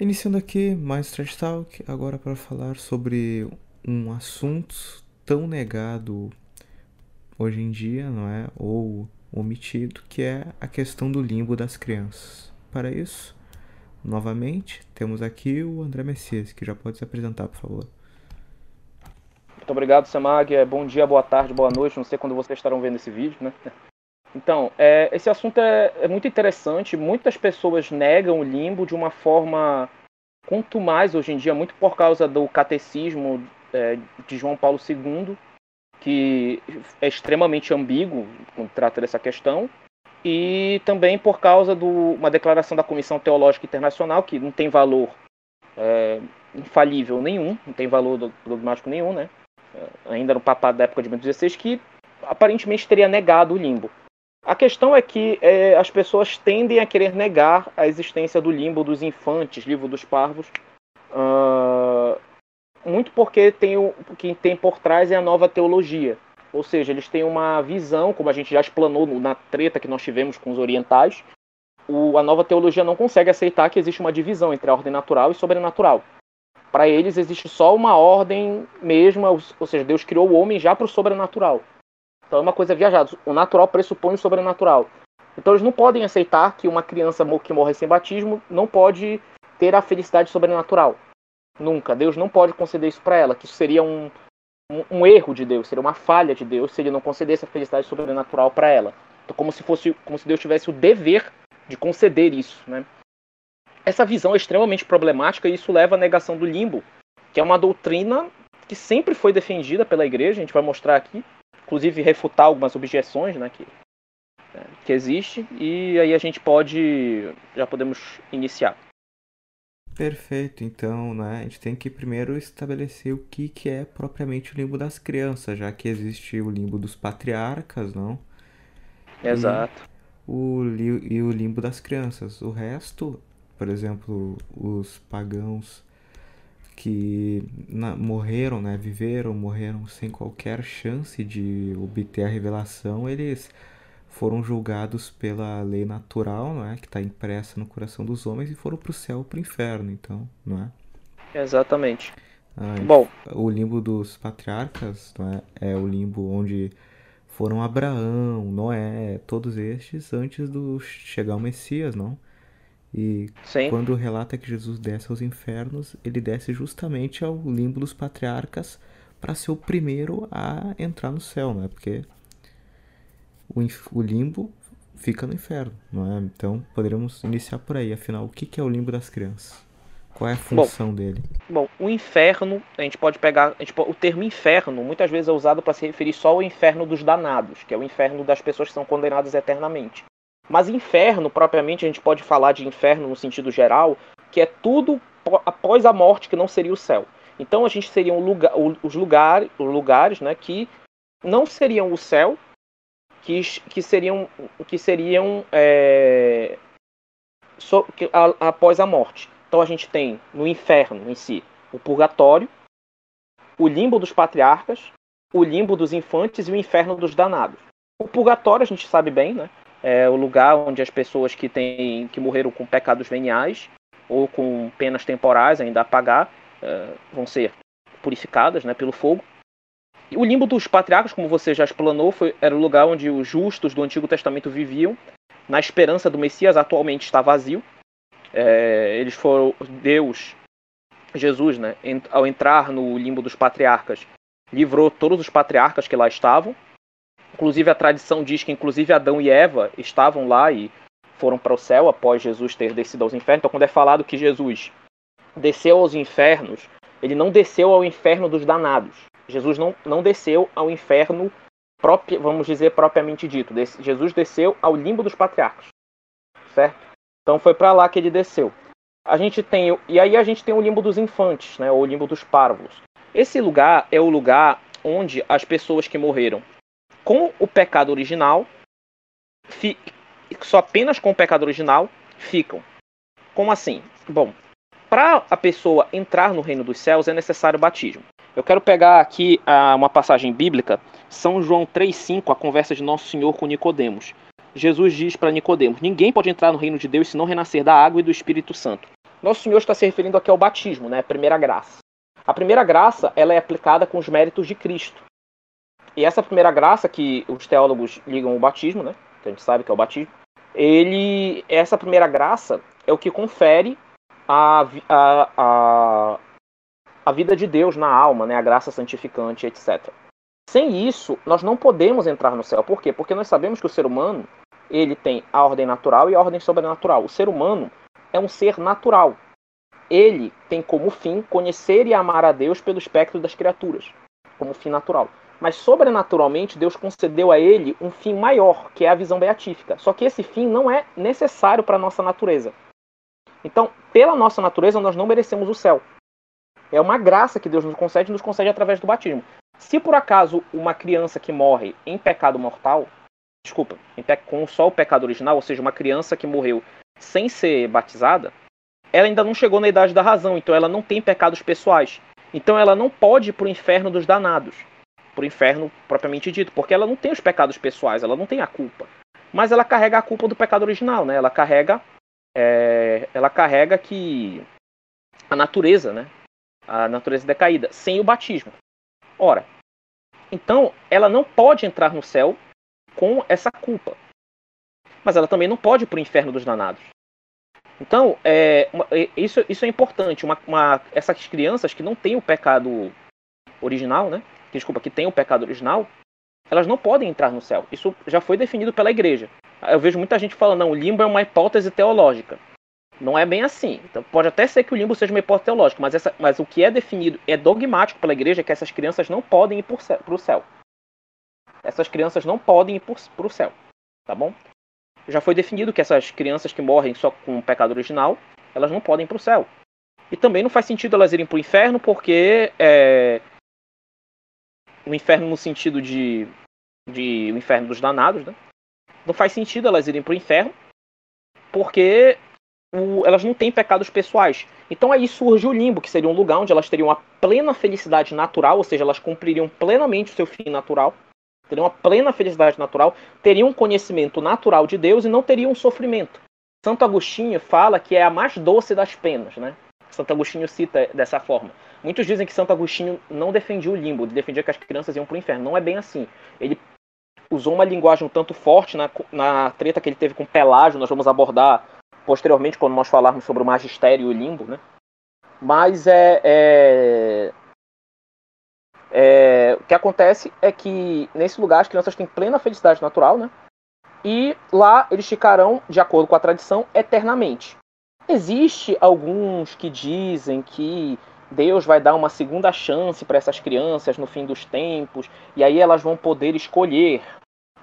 Iniciando aqui mais Trash Talk, agora para falar sobre um assunto tão negado hoje em dia, não é? Ou omitido, que é a questão do limbo das crianças. Para isso, novamente, temos aqui o André Messias, que já pode se apresentar, por favor. Muito obrigado, Samag. É, bom dia, boa tarde, boa noite. Não sei quando vocês estarão vendo esse vídeo, né? Então, é, esse assunto é, é, muito interessante. Muitas pessoas negam o limbo de uma forma, quanto mais hoje em dia, muito por causa do catecismo é, de João Paulo II, que é extremamente ambíguo quando trata dessa questão, e também por causa de uma declaração da Comissão Teológica Internacional, que não tem valor é, infalível nenhum, não tem valor dogmático nenhum, né? É, ainda no papado da época de 2016, que aparentemente teria negado o limbo. A questão é que é, as pessoas tendem a querer negar a existência do limbo dos infantes, livro dos parvos, uh, muito porque tem o que tem por trás é a nova teologia. Ou seja, eles têm uma visão, como a gente já explanou na treta que nós tivemos com os orientais, o, a nova teologia não consegue aceitar que existe uma divisão entre a ordem natural e sobrenatural. Para eles existe só uma ordem mesma, ou seja, Deus criou o homem já para o sobrenatural. Então é uma coisa viajada. O natural pressupõe o sobrenatural. Então eles não podem aceitar que uma criança que morre sem batismo não pode ter a felicidade sobrenatural. Nunca. Deus não pode conceder isso para ela, que isso seria um, um, um, erro de Deus, seria uma falha de Deus se ele não concedesse a felicidade sobrenatural para ela. Então, como se fosse, como se Deus tivesse o dever de conceder isso, né? Essa visão é extremamente problemática e isso leva à negação do limbo, que é uma doutrina que sempre foi defendida pela igreja, a gente vai mostrar aqui, inclusive refutar algumas objeções né, que, é, que existe, e aí a gente pode, já podemos iniciar. Perfeito, então né, a gente tem que primeiro estabelecer o que, que é propriamente o limbo das crianças, já que existe o limbo dos patriarcas, não? Exato. E o, e o limbo das crianças. O resto, por exemplo, os pagãos que na, morreram, né, viveram, morreram sem qualquer chance de obter a revelação, eles foram julgados pela lei natural, não é, que está impressa no coração dos homens e foram para o céu ou para o inferno, então, não é? Exatamente. Ah, Bom, o limbo dos patriarcas, não é, é o limbo onde foram Abraão, Noé, todos estes antes do chegar o Messias, não? E Sim. quando relata que Jesus desce aos infernos, ele desce justamente ao limbo dos patriarcas para ser o primeiro a entrar no céu, não é? Porque o, o limbo fica no inferno, não é? Então poderíamos iniciar por aí. Afinal, o que é o limbo das crianças? Qual é a função bom, dele? Bom, o inferno, a gente pode pegar. Gente, o termo inferno muitas vezes é usado para se referir só ao inferno dos danados, que é o inferno das pessoas que são condenadas eternamente. Mas inferno, propriamente, a gente pode falar de inferno no sentido geral, que é tudo após a morte que não seria o céu. Então a gente seria um lugar, os lugares, os lugares, né, que não seriam o céu, que, que seriam, que seriam é, so, que, a, após a morte. Então a gente tem no inferno em si o purgatório, o limbo dos patriarcas, o limbo dos infantes e o inferno dos danados. O purgatório a gente sabe bem, né? É o lugar onde as pessoas que, têm, que morreram com pecados veniais ou com penas temporais ainda a pagar é, vão ser purificadas né, pelo fogo. E o limbo dos patriarcas, como você já explanou, foi, era o lugar onde os justos do Antigo Testamento viviam, na esperança do Messias, atualmente está vazio. É, eles foram, Deus, Jesus, né, ao entrar no limbo dos patriarcas, livrou todos os patriarcas que lá estavam, Inclusive a tradição diz que inclusive Adão e Eva estavam lá e foram para o céu após Jesus ter descido aos infernos. Então quando é falado que Jesus desceu aos infernos, ele não desceu ao inferno dos danados. Jesus não, não desceu ao inferno próprio, vamos dizer propriamente dito. Jesus desceu ao limbo dos patriarcas. Certo? Então foi para lá que ele desceu. A gente tem e aí a gente tem o limbo dos infantes, né, ou o limbo dos parvos. Esse lugar é o lugar onde as pessoas que morreram com o pecado original, só apenas com o pecado original ficam. Como assim? Bom, para a pessoa entrar no reino dos céus é necessário batismo. Eu quero pegar aqui uh, uma passagem bíblica, São João 3:5, a conversa de Nosso Senhor com Nicodemos. Jesus diz para Nicodemos: Ninguém pode entrar no reino de Deus se não renascer da água e do Espírito Santo. Nosso Senhor está se referindo aqui ao batismo, né? A primeira graça. A primeira graça, ela é aplicada com os méritos de Cristo. E essa primeira graça que os teólogos ligam o batismo, né? Que a gente sabe que é o batismo. Ele, essa primeira graça é o que confere a, a, a, a vida de Deus na alma, né? A graça santificante, etc. Sem isso, nós não podemos entrar no céu. Por quê? Porque nós sabemos que o ser humano ele tem a ordem natural e a ordem sobrenatural. O ser humano é um ser natural. Ele tem como fim conhecer e amar a Deus pelo espectro das criaturas, como fim natural. Mas sobrenaturalmente, Deus concedeu a ele um fim maior, que é a visão beatífica. Só que esse fim não é necessário para a nossa natureza. Então, pela nossa natureza, nós não merecemos o céu. É uma graça que Deus nos concede nos concede através do batismo. Se por acaso uma criança que morre em pecado mortal, desculpa, com só o pecado original, ou seja, uma criança que morreu sem ser batizada, ela ainda não chegou na idade da razão, então ela não tem pecados pessoais. Então ela não pode ir para o inferno dos danados, para o inferno propriamente dito, porque ela não tem os pecados pessoais, ela não tem a culpa. Mas ela carrega a culpa do pecado original, né? Ela carrega, é, ela carrega que a natureza, né? A natureza decaída, sem o batismo. Ora, então ela não pode entrar no céu com essa culpa. Mas ela também não pode ir para o inferno dos danados. Então, é, uma, isso, isso é importante. Uma, uma, essas crianças que não têm o pecado original, né? Desculpa, que têm o pecado original, elas não podem entrar no céu. Isso já foi definido pela igreja. Eu vejo muita gente falando, não, o limbo é uma hipótese teológica. Não é bem assim. Então, pode até ser que o limbo seja uma hipótese teológica, mas, essa, mas o que é definido, é dogmático pela igreja, é que essas crianças não podem ir para o céu essas crianças não podem ir para o céu, tá bom? Já foi definido que essas crianças que morrem só com o pecado original, elas não podem ir para o céu. E também não faz sentido elas irem para o inferno, porque é, o inferno no sentido de, de o inferno dos danados, né? Não faz sentido elas irem para o inferno, porque o, elas não têm pecados pessoais. Então aí surge o limbo, que seria um lugar onde elas teriam a plena felicidade natural, ou seja, elas cumpririam plenamente o seu fim natural teriam uma plena felicidade natural, teriam um conhecimento natural de Deus e não teriam um sofrimento. Santo Agostinho fala que é a mais doce das penas, né? Santo Agostinho cita dessa forma. Muitos dizem que Santo Agostinho não defendia o limbo, defendia que as crianças iam para o inferno. Não é bem assim. Ele usou uma linguagem um tanto forte na, na treta que ele teve com Pelágio, nós vamos abordar posteriormente quando nós falarmos sobre o magistério e o limbo, né? Mas é, é, é, o que acontece é que nesse lugar as crianças têm plena felicidade natural, né? E lá eles ficarão, de acordo com a tradição, eternamente. Existe alguns que dizem que Deus vai dar uma segunda chance para essas crianças no fim dos tempos, e aí elas vão poder escolher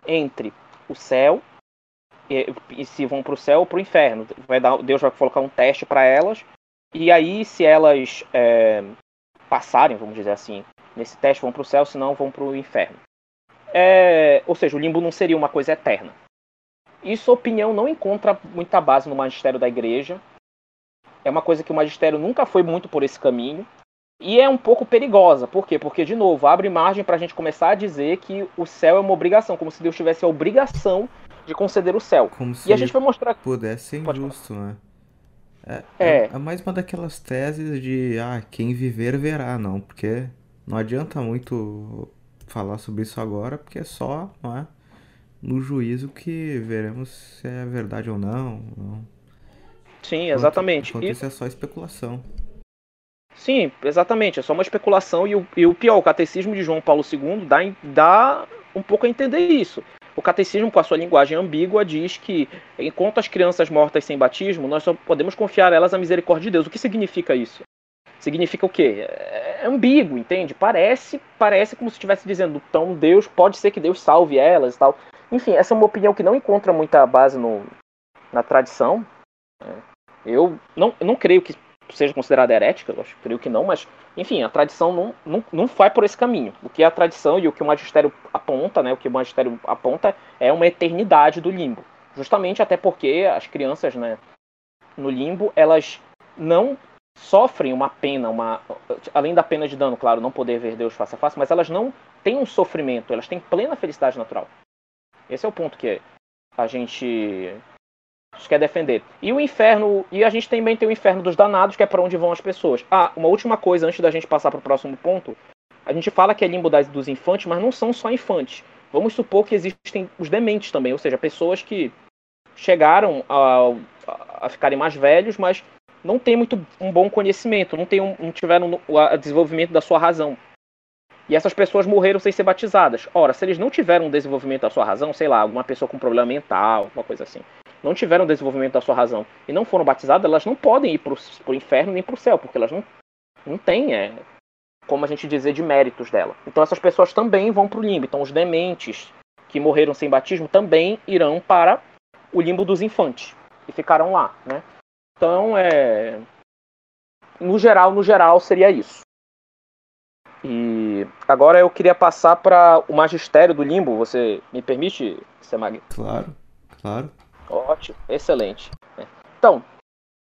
entre o céu e, e se vão para o céu ou para o inferno. Vai dar, Deus vai colocar um teste para elas, e aí se elas é, passarem, vamos dizer assim, Nesse teste vão para o céu, senão vão para o inferno. É, ou seja, o limbo não seria uma coisa eterna. Isso, opinião, não encontra muita base no magistério da igreja. É uma coisa que o magistério nunca foi muito por esse caminho. E é um pouco perigosa. Por quê? Porque, de novo, abre margem para a gente começar a dizer que o céu é uma obrigação, como se Deus tivesse a obrigação de conceder o céu. Como e a gente vai mostrar. Pudesse ser injusto, né? É, é. é, é mais uma daquelas teses de ah, quem viver verá, não, porque não adianta muito falar sobre isso agora, porque é só, não é? No juízo que veremos se é verdade ou não. não. Sim, exatamente. Enquanto, enquanto e... isso é só especulação. Sim, exatamente. É só uma especulação. E o, e o pior, o catecismo de João Paulo II dá, dá um pouco a entender isso. O catecismo, com a sua linguagem ambígua, diz que enquanto as crianças mortas sem batismo, nós só podemos confiar elas à misericórdia de Deus. O que significa isso? significa o quê? É ambíguo, entende? Parece, parece como se estivesse dizendo, então Deus, pode ser que Deus salve elas e tal. Enfim, essa é uma opinião que não encontra muita base no, na tradição. Né? Eu não, não creio que seja considerada herética, eu acho, creio que não, mas, enfim, a tradição não, não, não vai por esse caminho. O que a tradição e o que o magistério aponta, né, o que o magistério aponta é uma eternidade do limbo. Justamente até porque as crianças, né, no limbo, elas não sofrem uma pena, uma além da pena de dano, claro, não poder ver Deus face a face, mas elas não têm um sofrimento, elas têm plena felicidade natural. Esse é o ponto que a gente quer defender. E o inferno, e a gente também tem o inferno dos danados, que é para onde vão as pessoas. Ah, uma última coisa antes da gente passar para o próximo ponto. A gente fala que é limbo das, dos infantes, mas não são só infantes. Vamos supor que existem os dementes também, ou seja, pessoas que chegaram a, a ficarem mais velhos, mas não têm muito um bom conhecimento, não, tem um, não tiveram o desenvolvimento da sua razão. E essas pessoas morreram sem ser batizadas. Ora, se eles não tiveram um desenvolvimento da sua razão, sei lá, alguma pessoa com problema mental, alguma coisa assim, não tiveram desenvolvimento da sua razão e não foram batizadas, elas não podem ir para o inferno nem para o céu, porque elas não, não têm, é, como a gente dizer, de méritos dela. Então essas pessoas também vão para o limbo. Então os dementes que morreram sem batismo também irão para o limbo dos infantes e ficarão lá, né? Então, é no geral, no geral seria isso. E agora eu queria passar para o magistério do limbo. Você me permite, Semag? Claro, claro. Ótimo, excelente. Então,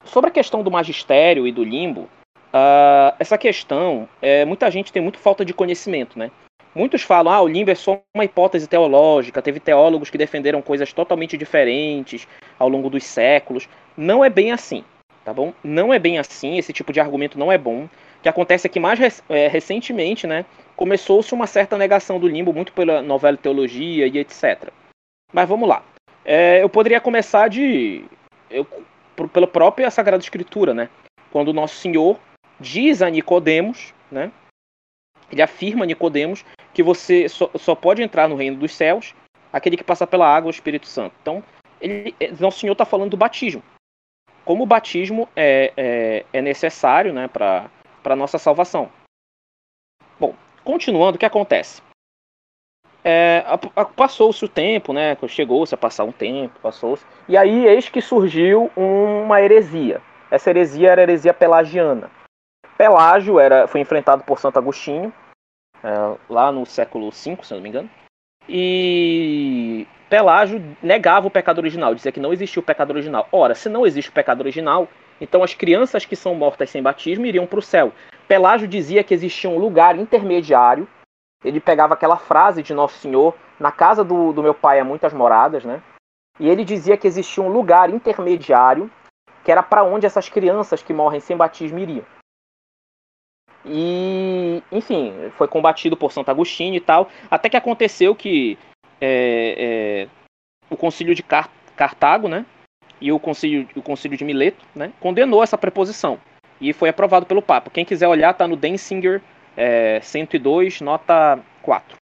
sobre a questão do magistério e do limbo, uh, essa questão, é, muita gente tem muito falta de conhecimento, né? Muitos falam, ah, o limbo é só uma hipótese teológica, teve teólogos que defenderam coisas totalmente diferentes ao longo dos séculos. Não é bem assim, tá bom? Não é bem assim, esse tipo de argumento não é bom. O que acontece é que mais é, recentemente, né, começou-se uma certa negação do limbo, muito pela novela teologia e etc. Mas vamos lá. É, eu poderia começar de. Eu, pela própria Sagrada Escritura, né? Quando nosso Senhor diz a Nicodemos, né? Ele afirma a Nicodemos que você só, só pode entrar no reino dos céus aquele que passa pela água, o Espírito Santo. Então, ele, é, nosso Senhor está falando do batismo. Como o batismo é, é, é necessário né, para a nossa salvação. Bom, continuando, o que acontece? É, passou-se o tempo, né? Chegou-se a passar um tempo, passou-se. E aí, eis que surgiu uma heresia. Essa heresia era a heresia pelagiana. Pelágio era, foi enfrentado por Santo Agostinho, é, lá no século V, se não me engano. E Pelágio negava o pecado original, dizia que não existia o pecado original. Ora, se não existe o pecado original, então as crianças que são mortas sem batismo iriam para o céu. Pelágio dizia que existia um lugar intermediário ele pegava aquela frase de Nosso Senhor, na casa do, do meu pai há muitas moradas, né? E ele dizia que existia um lugar intermediário que era para onde essas crianças que morrem sem batismo iriam. E, enfim, foi combatido por Santo Agostinho e tal, até que aconteceu que é, é, o concílio de Car Cartago, né, e o concílio, o concílio de Mileto, né, condenou essa preposição e foi aprovado pelo Papa. Quem quiser olhar, tá no Denzinger é, 102, nota 4.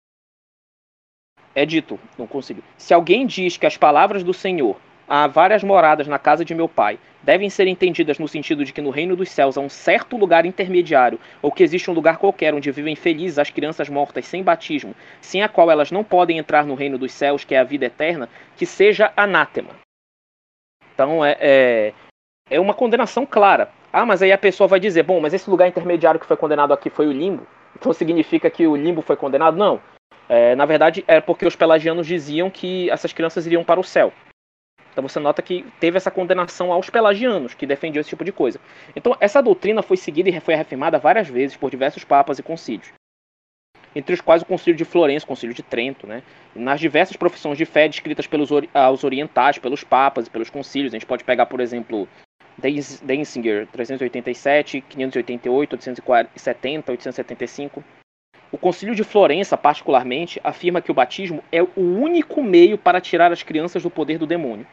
É dito no concílio: Se alguém diz que as palavras do Senhor há várias moradas na casa de meu pai devem ser entendidas no sentido de que no reino dos céus há um certo lugar intermediário, ou que existe um lugar qualquer onde vivem felizes as crianças mortas sem batismo, sem a qual elas não podem entrar no reino dos céus, que é a vida eterna, que seja anátema. Então é, é, é uma condenação clara. Ah, mas aí a pessoa vai dizer, bom, mas esse lugar intermediário que foi condenado aqui foi o limbo, então significa que o limbo foi condenado? Não. É, na verdade, é porque os pelagianos diziam que essas crianças iriam para o céu. Então você nota que teve essa condenação aos pelagianos, que defendiam esse tipo de coisa. Então essa doutrina foi seguida e foi reafirmada várias vezes por diversos papas e concílios. Entre os quais o concílio de Florença, o concílio de Trento, né? Nas diversas profissões de fé descritas pelos aos orientais, pelos papas e pelos concílios. A gente pode pegar, por exemplo, Denzinger 387, 588, 870, 875. O Concílio de Florença, particularmente, afirma que o batismo é o único meio para tirar as crianças do poder do demônio.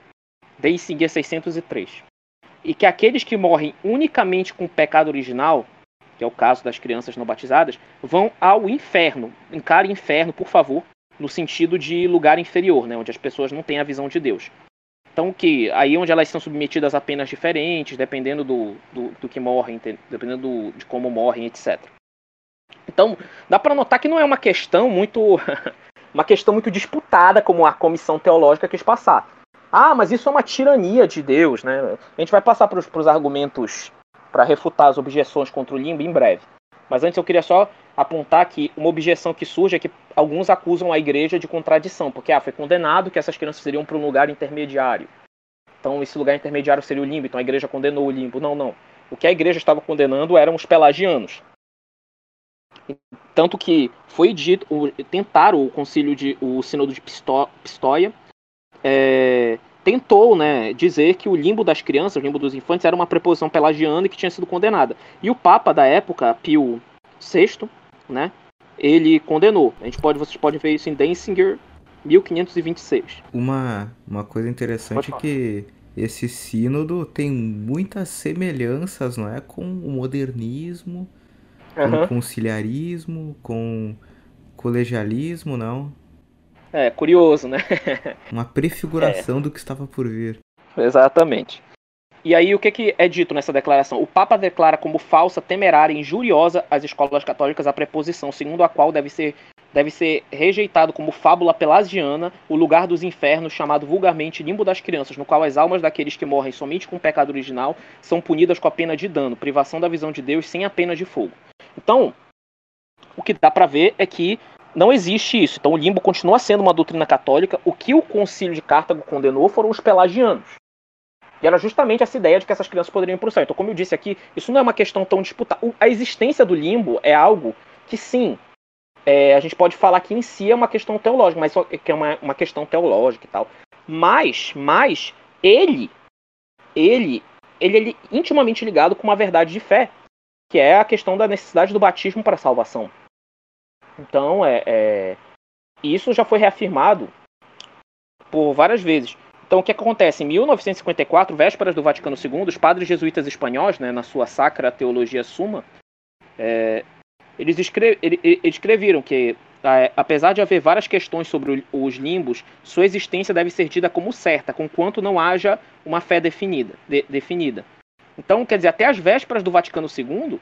Denzinger 603. E que aqueles que morrem unicamente com o pecado original, que é o caso das crianças não batizadas, vão ao inferno. Encare inferno, por favor, no sentido de lugar inferior, né, onde as pessoas não têm a visão de Deus. Então, que aí onde elas são submetidas a penas diferentes, dependendo do, do, do que morrem, dependendo do, de como morrem, etc. Então, dá para notar que não é uma questão muito uma questão muito disputada como a comissão teológica quis passar. Ah, mas isso é uma tirania de Deus, né? A gente vai passar para os argumentos para refutar as objeções contra o limbo em breve. Mas antes eu queria só apontar que uma objeção que surge é que alguns acusam a igreja de contradição, porque ah, foi condenado que essas crianças seriam para um lugar intermediário. Então esse lugar intermediário seria o limbo, então a igreja condenou o limbo. Não, não. O que a igreja estava condenando eram os pelagianos. Tanto que foi dito, tentaram o concílio de, o sínodo de Pistoia é, tentou né, dizer que o limbo das crianças, o limbo dos infantes, era uma preposição pelagiana e que tinha sido condenada. E o Papa da época, Pio VI, né, ele condenou. A gente pode, vocês podem ver isso em Denzinger, 1526. Uma, uma coisa interessante é que esse sínodo tem muitas semelhanças, não é, com o modernismo, uhum. com o conciliarismo, com colegialismo, não? É, curioso, né? Uma prefiguração é. do que estava por vir. Exatamente. E aí, o que, que é dito nessa declaração? O Papa declara como falsa, temerária e injuriosa as escolas católicas a preposição segundo a qual deve ser, deve ser rejeitado como fábula pelagiana o lugar dos infernos, chamado vulgarmente limbo das crianças, no qual as almas daqueles que morrem somente com o pecado original são punidas com a pena de dano, privação da visão de Deus sem a pena de fogo. Então, o que dá para ver é que não existe isso. Então o limbo continua sendo uma doutrina católica. O que o concílio de Cartago condenou foram os pelagianos. E era justamente essa ideia de que essas crianças poderiam ir para o céu. Então, como eu disse aqui, isso não é uma questão tão disputada. A existência do limbo é algo que, sim, é, a gente pode falar que em si é uma questão teológica, mas que é uma, uma questão teológica e tal. Mas, mas ele, ele, ele, ele é intimamente ligado com uma verdade de fé, que é a questão da necessidade do batismo para a salvação. Então, é, é, isso já foi reafirmado por várias vezes. Então, o que acontece? Em 1954, vésperas do Vaticano II, os padres jesuítas espanhóis, né, na sua Sacra Teologia Suma, é, eles, escre escreveram que, apesar de haver várias questões sobre os limbos, sua existência deve ser dita como certa, conquanto não haja uma fé definida. De, definida. Então, quer dizer, até as vésperas do Vaticano II,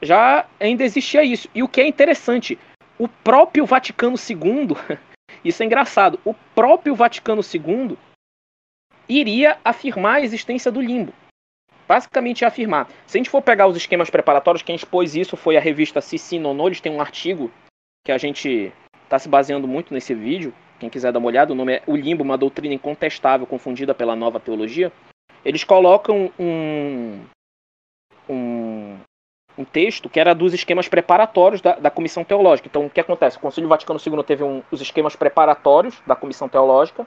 já ainda existia isso. E o que é interessante, o próprio Vaticano II, isso é engraçado, o próprio Vaticano II iria afirmar a existência do limbo. Basicamente afirmar. Se a gente for pegar os esquemas preparatórios, quem expôs isso foi a revista Cici Nono, eles têm um artigo que a gente está se baseando muito nesse vídeo. Quem quiser dar uma olhada, o nome é O Limbo, uma doutrina incontestável confundida pela nova teologia. Eles colocam um, um, um texto que era dos esquemas preparatórios da, da Comissão Teológica. Então, o que acontece? O Concílio Vaticano II teve um, os esquemas preparatórios da Comissão Teológica,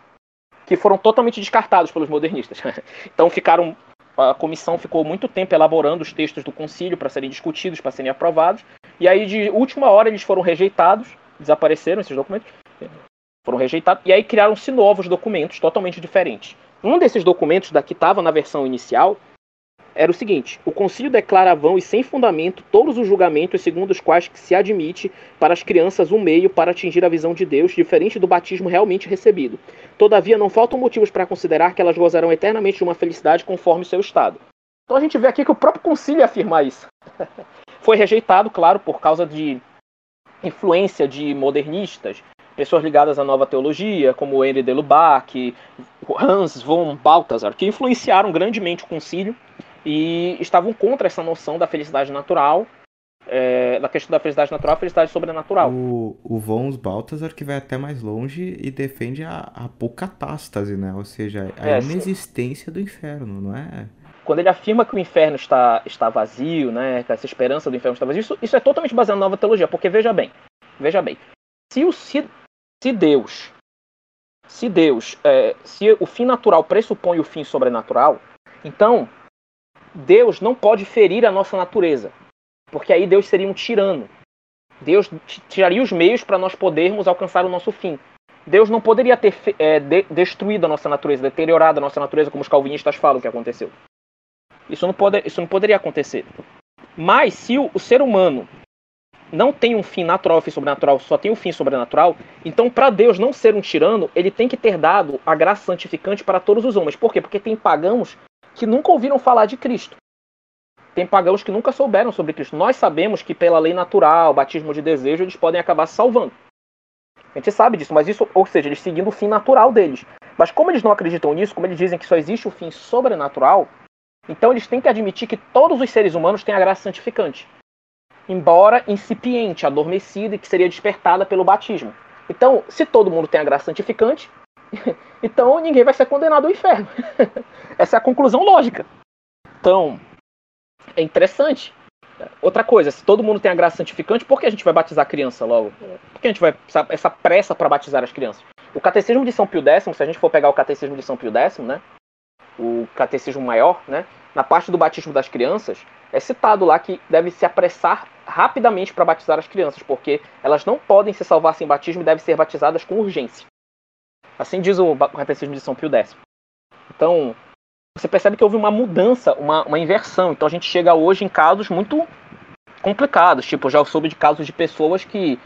que foram totalmente descartados pelos modernistas. então, ficaram a comissão ficou muito tempo elaborando os textos do concílio para serem discutidos, para serem aprovados, e aí de última hora eles foram rejeitados, desapareceram esses documentos, foram rejeitados, e aí criaram-se novos documentos totalmente diferentes. Um desses documentos da que estava na versão inicial era o seguinte: o concílio declara vão e sem fundamento todos os julgamentos segundo os quais se admite para as crianças um meio para atingir a visão de Deus, diferente do batismo realmente recebido. Todavia, não faltam motivos para considerar que elas gozarão eternamente de uma felicidade conforme seu estado. Então a gente vê aqui que o próprio concílio afirma isso. Foi rejeitado, claro, por causa de influência de modernistas, pessoas ligadas à nova teologia, como Henri de Lubac, Hans von Balthasar, que influenciaram grandemente o concílio e estavam contra essa noção da felicidade natural, é, da questão da felicidade natural a felicidade sobrenatural. O, o Von Balthasar que vai até mais longe e defende a, a apocatástase, né? Ou seja, a é, inexistência sim. do inferno, não é? Quando ele afirma que o inferno está, está vazio, né? Que essa esperança do inferno está vazio, isso, isso é totalmente baseado na nova teologia, porque veja bem, veja bem, se, o, se, se Deus, se Deus, é, se o fim natural pressupõe o fim sobrenatural, então Deus não pode ferir a nossa natureza, porque aí Deus seria um tirano. Deus tiraria os meios para nós podermos alcançar o nosso fim. Deus não poderia ter é, de, destruído a nossa natureza, deteriorado a nossa natureza, como os calvinistas falam que aconteceu. Isso não, pode, isso não poderia acontecer. Mas se o, o ser humano não tem um fim natural e sobrenatural, só tem um fim sobrenatural, então para Deus não ser um tirano, ele tem que ter dado a graça santificante para todos os homens. Por quê? Porque tem pagãos que nunca ouviram falar de Cristo. Tem pagãos que nunca souberam sobre Cristo. Nós sabemos que pela lei natural, batismo de desejo, eles podem acabar se salvando. A gente sabe disso, mas isso, ou seja, eles seguindo o fim natural deles. Mas como eles não acreditam nisso, como eles dizem que só existe o fim sobrenatural, então eles têm que admitir que todos os seres humanos têm a graça santificante. Embora incipiente, adormecida e que seria despertada pelo batismo. Então, se todo mundo tem a graça santificante, então ninguém vai ser condenado ao inferno. Essa é a conclusão lógica. Então, é interessante. Outra coisa, se todo mundo tem a graça santificante, por que a gente vai batizar a criança logo? Por que a gente vai essa pressa para batizar as crianças? O Catecismo de São Pio X, se a gente for pegar o Catecismo de São Pio X, né? O Catecismo Maior, né? Na parte do batismo das crianças, é citado lá que deve se apressar rapidamente para batizar as crianças, porque elas não podem se salvar sem batismo e devem ser batizadas com urgência. Assim diz o Catecismo de São Pio X. Então, você percebe que houve uma mudança, uma, uma inversão. Então a gente chega hoje em casos muito complicados. Tipo, eu já soube de casos de pessoas que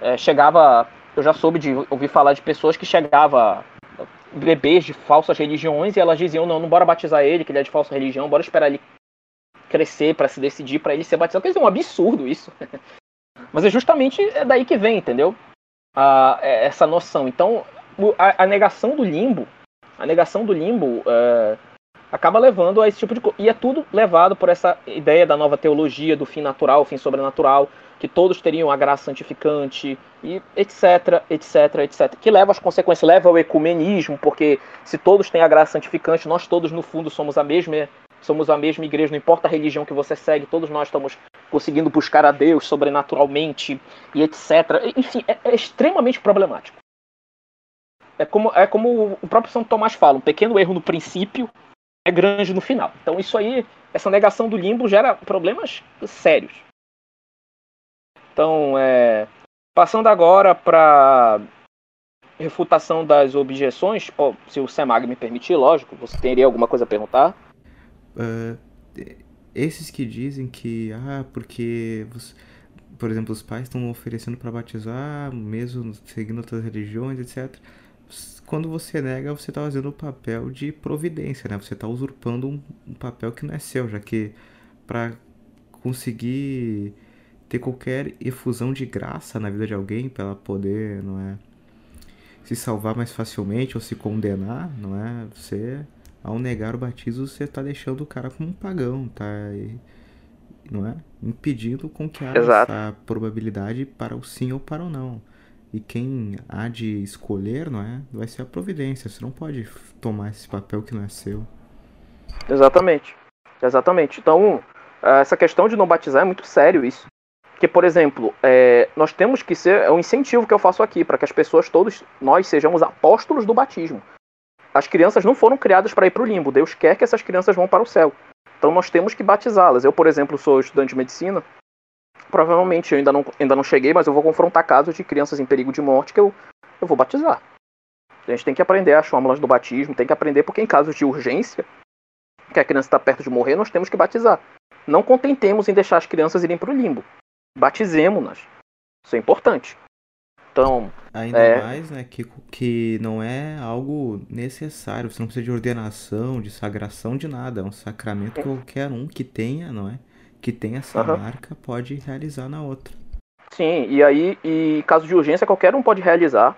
é, chegava. Eu já soube de ouvir falar de pessoas que chegava bebês de falsas religiões e elas diziam não, não bora batizar ele, que ele é de falsa religião, bora esperar ele crescer para se decidir para ele ser batizado. Quer dizer, é um absurdo isso. Mas é justamente é daí que vem, entendeu? Ah, essa noção. Então, a, a, negação do limbo, a negação do limbo é, acaba levando a esse tipo de coisa. E é tudo levado por essa ideia da nova teologia, do fim natural, fim sobrenatural, que todos teriam a graça santificante, e etc, etc, etc. Que leva às consequências, leva ao ecumenismo, porque se todos têm a graça santificante, nós todos no fundo somos a mesma somos a mesma igreja, não importa a religião que você segue, todos nós estamos conseguindo buscar a Deus sobrenaturalmente e etc. Enfim, é, é extremamente problemático. É como, é como o próprio São Tomás fala, um pequeno erro no princípio é grande no final. Então isso aí, essa negação do limbo gera problemas sérios. Então, é, passando agora para refutação das objeções, se o Semag me permitir, lógico, você teria alguma coisa a perguntar? Uh, esses que dizem que, ah, porque, você, por exemplo, os pais estão oferecendo para batizar, mesmo seguindo outras religiões, etc quando você nega, você está fazendo o papel de providência, né? Você está usurpando um, um, papel que não é seu, já que para conseguir ter qualquer efusão de graça na vida de alguém, para ela poder, não é, se salvar mais facilmente ou se condenar, não é? Você, ao negar o batismo, você está deixando o cara como um pagão, tá? E, não é? Impedindo com que haja essa probabilidade para o sim ou para o não. E quem há de escolher, não é? Vai ser a providência. Você não pode tomar esse papel que não é seu. Exatamente. Exatamente. Então, essa questão de não batizar é muito sério isso. Porque, por exemplo, é, nós temos que ser. É um incentivo que eu faço aqui, para que as pessoas, todos nós, sejamos apóstolos do batismo. As crianças não foram criadas para ir para o limbo. Deus quer que essas crianças vão para o céu. Então nós temos que batizá-las. Eu, por exemplo, sou estudante de medicina provavelmente eu ainda não, ainda não cheguei, mas eu vou confrontar casos de crianças em perigo de morte que eu, eu vou batizar. A gente tem que aprender as fórmulas do batismo, tem que aprender porque em casos de urgência, que a criança está perto de morrer, nós temos que batizar. Não contentemos em deixar as crianças irem para o limbo. Batizemos-nas. Isso é importante. Então. Ainda é... mais, né, que, que não é algo necessário. Você não precisa de ordenação, de sagração, de nada. É um sacramento que qualquer um que tenha, não é? Que tem essa uhum. marca pode realizar na outra. Sim, e aí, e caso de urgência, qualquer um pode realizar.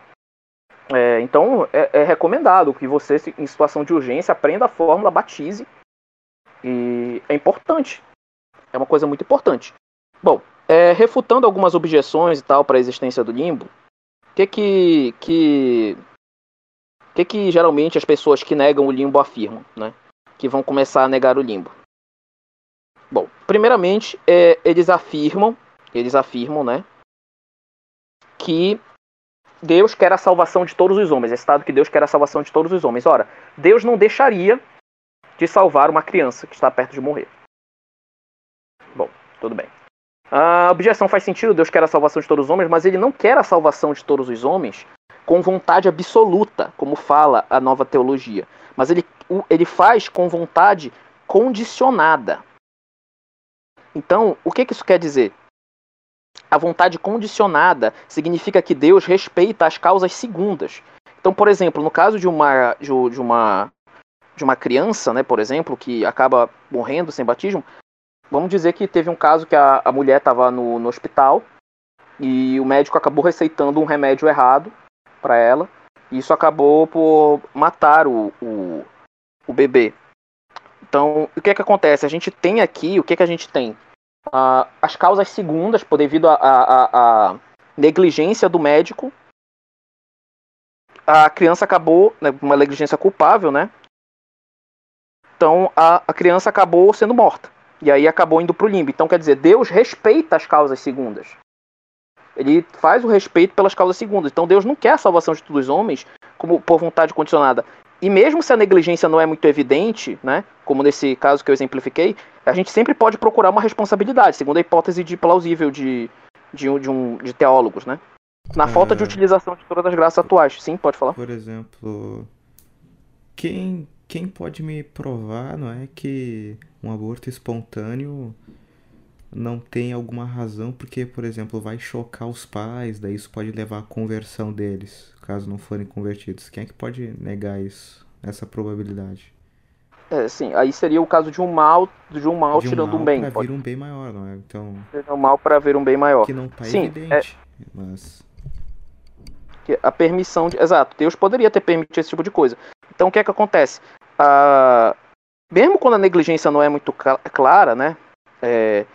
É, então, é, é, recomendado que você, em situação de urgência, aprenda a fórmula, batize. E é importante. É uma coisa muito importante. Bom, é, refutando algumas objeções e tal para a existência do limbo, o que que, que, que que geralmente as pessoas que negam o limbo afirmam, né? Que vão começar a negar o limbo. Primeiramente, é, eles afirmam, eles afirmam, né, que Deus quer a salvação de todos os homens. É citado que Deus quer a salvação de todos os homens. Ora, Deus não deixaria de salvar uma criança que está perto de morrer. Bom, tudo bem. A objeção faz sentido, Deus quer a salvação de todos os homens, mas ele não quer a salvação de todos os homens com vontade absoluta, como fala a nova teologia. Mas ele, ele faz com vontade condicionada. Então, o que, que isso quer dizer? A vontade condicionada significa que Deus respeita as causas segundas. Então, por exemplo, no caso de uma, de uma, de uma criança, né, por exemplo, que acaba morrendo sem batismo, vamos dizer que teve um caso que a, a mulher estava no, no hospital e o médico acabou receitando um remédio errado para ela. E isso acabou por matar o, o, o bebê. Então, o que é que acontece? A gente tem aqui, o que é que a gente tem? Uh, as causas segundas, por devido à negligência do médico, a criança acabou, né, uma negligência culpável, né? Então a, a criança acabou sendo morta. E aí acabou indo para o limbo. Então quer dizer, Deus respeita as causas segundas. Ele faz o respeito pelas causas segundas. Então Deus não quer a salvação de todos os homens como por vontade condicionada. E mesmo se a negligência não é muito evidente, né, como nesse caso que eu exemplifiquei, a gente sempre pode procurar uma responsabilidade, segundo a hipótese de plausível de, de, de, um, de teólogos, né? Na é... falta de utilização de todas as graças atuais. Sim, pode falar. Por exemplo, quem, quem pode me provar, não é, que um aborto espontâneo não tem alguma razão, porque, por exemplo, vai chocar os pais, daí isso pode levar à conversão deles, caso não forem convertidos. Quem é que pode negar isso, essa probabilidade? É, sim, aí seria o caso de um mal, de um mal de um tirando mal um bem. Pra pode... vir um bem maior, não é? Então. Um mal para ver um bem maior. Que não tá sim, evidente, é... mas. A permissão de. Exato, Deus poderia ter permitido esse tipo de coisa. Então o que é que acontece? Ah, mesmo quando a negligência não é muito clara, né? É,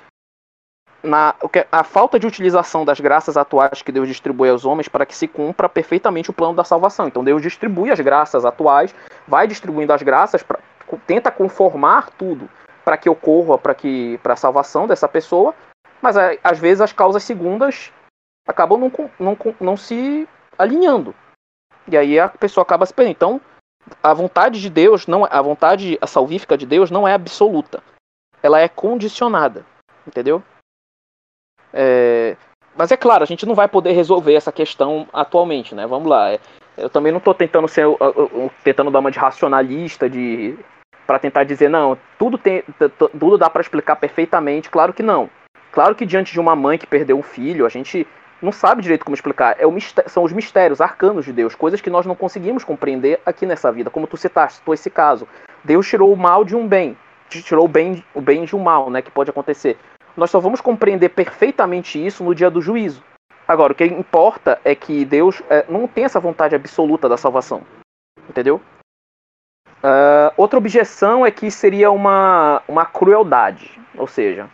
na, a falta de utilização das graças atuais que Deus distribui aos homens para que se cumpra perfeitamente o plano da salvação. Então Deus distribui as graças atuais, vai distribuindo as graças, pra, tenta conformar tudo para que ocorra para que para a salvação dessa pessoa, mas às vezes as causas segundas acabam não, não, não se alinhando. E aí a pessoa acaba se perdendo. Então, a vontade de Deus, não a vontade salvífica de Deus não é absoluta. Ela é condicionada, entendeu? É, mas é claro, a gente não vai poder resolver essa questão atualmente, né? Vamos lá. É, eu também não estou tentando ser tentando dar uma de racionalista de para tentar dizer não, tudo tem tudo dá para explicar perfeitamente. Claro que não. Claro que diante de uma mãe que perdeu um filho, a gente não sabe direito como explicar. É mistério, são os mistérios arcanos de Deus, coisas que nós não conseguimos compreender aqui nessa vida. Como tu citaste, citou esse caso. Deus tirou o mal de um bem, tirou o bem, o bem de um mal, né, que pode acontecer. Nós só vamos compreender perfeitamente isso no dia do juízo. Agora, o que importa é que Deus é, não tem essa vontade absoluta da salvação. Entendeu? Uh, outra objeção é que seria uma, uma crueldade. Ou seja,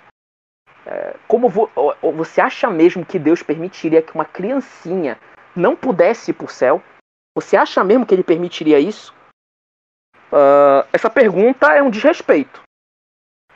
é, como vo, você acha mesmo que Deus permitiria que uma criancinha não pudesse ir para o céu? Você acha mesmo que ele permitiria isso? Uh, essa pergunta é um desrespeito.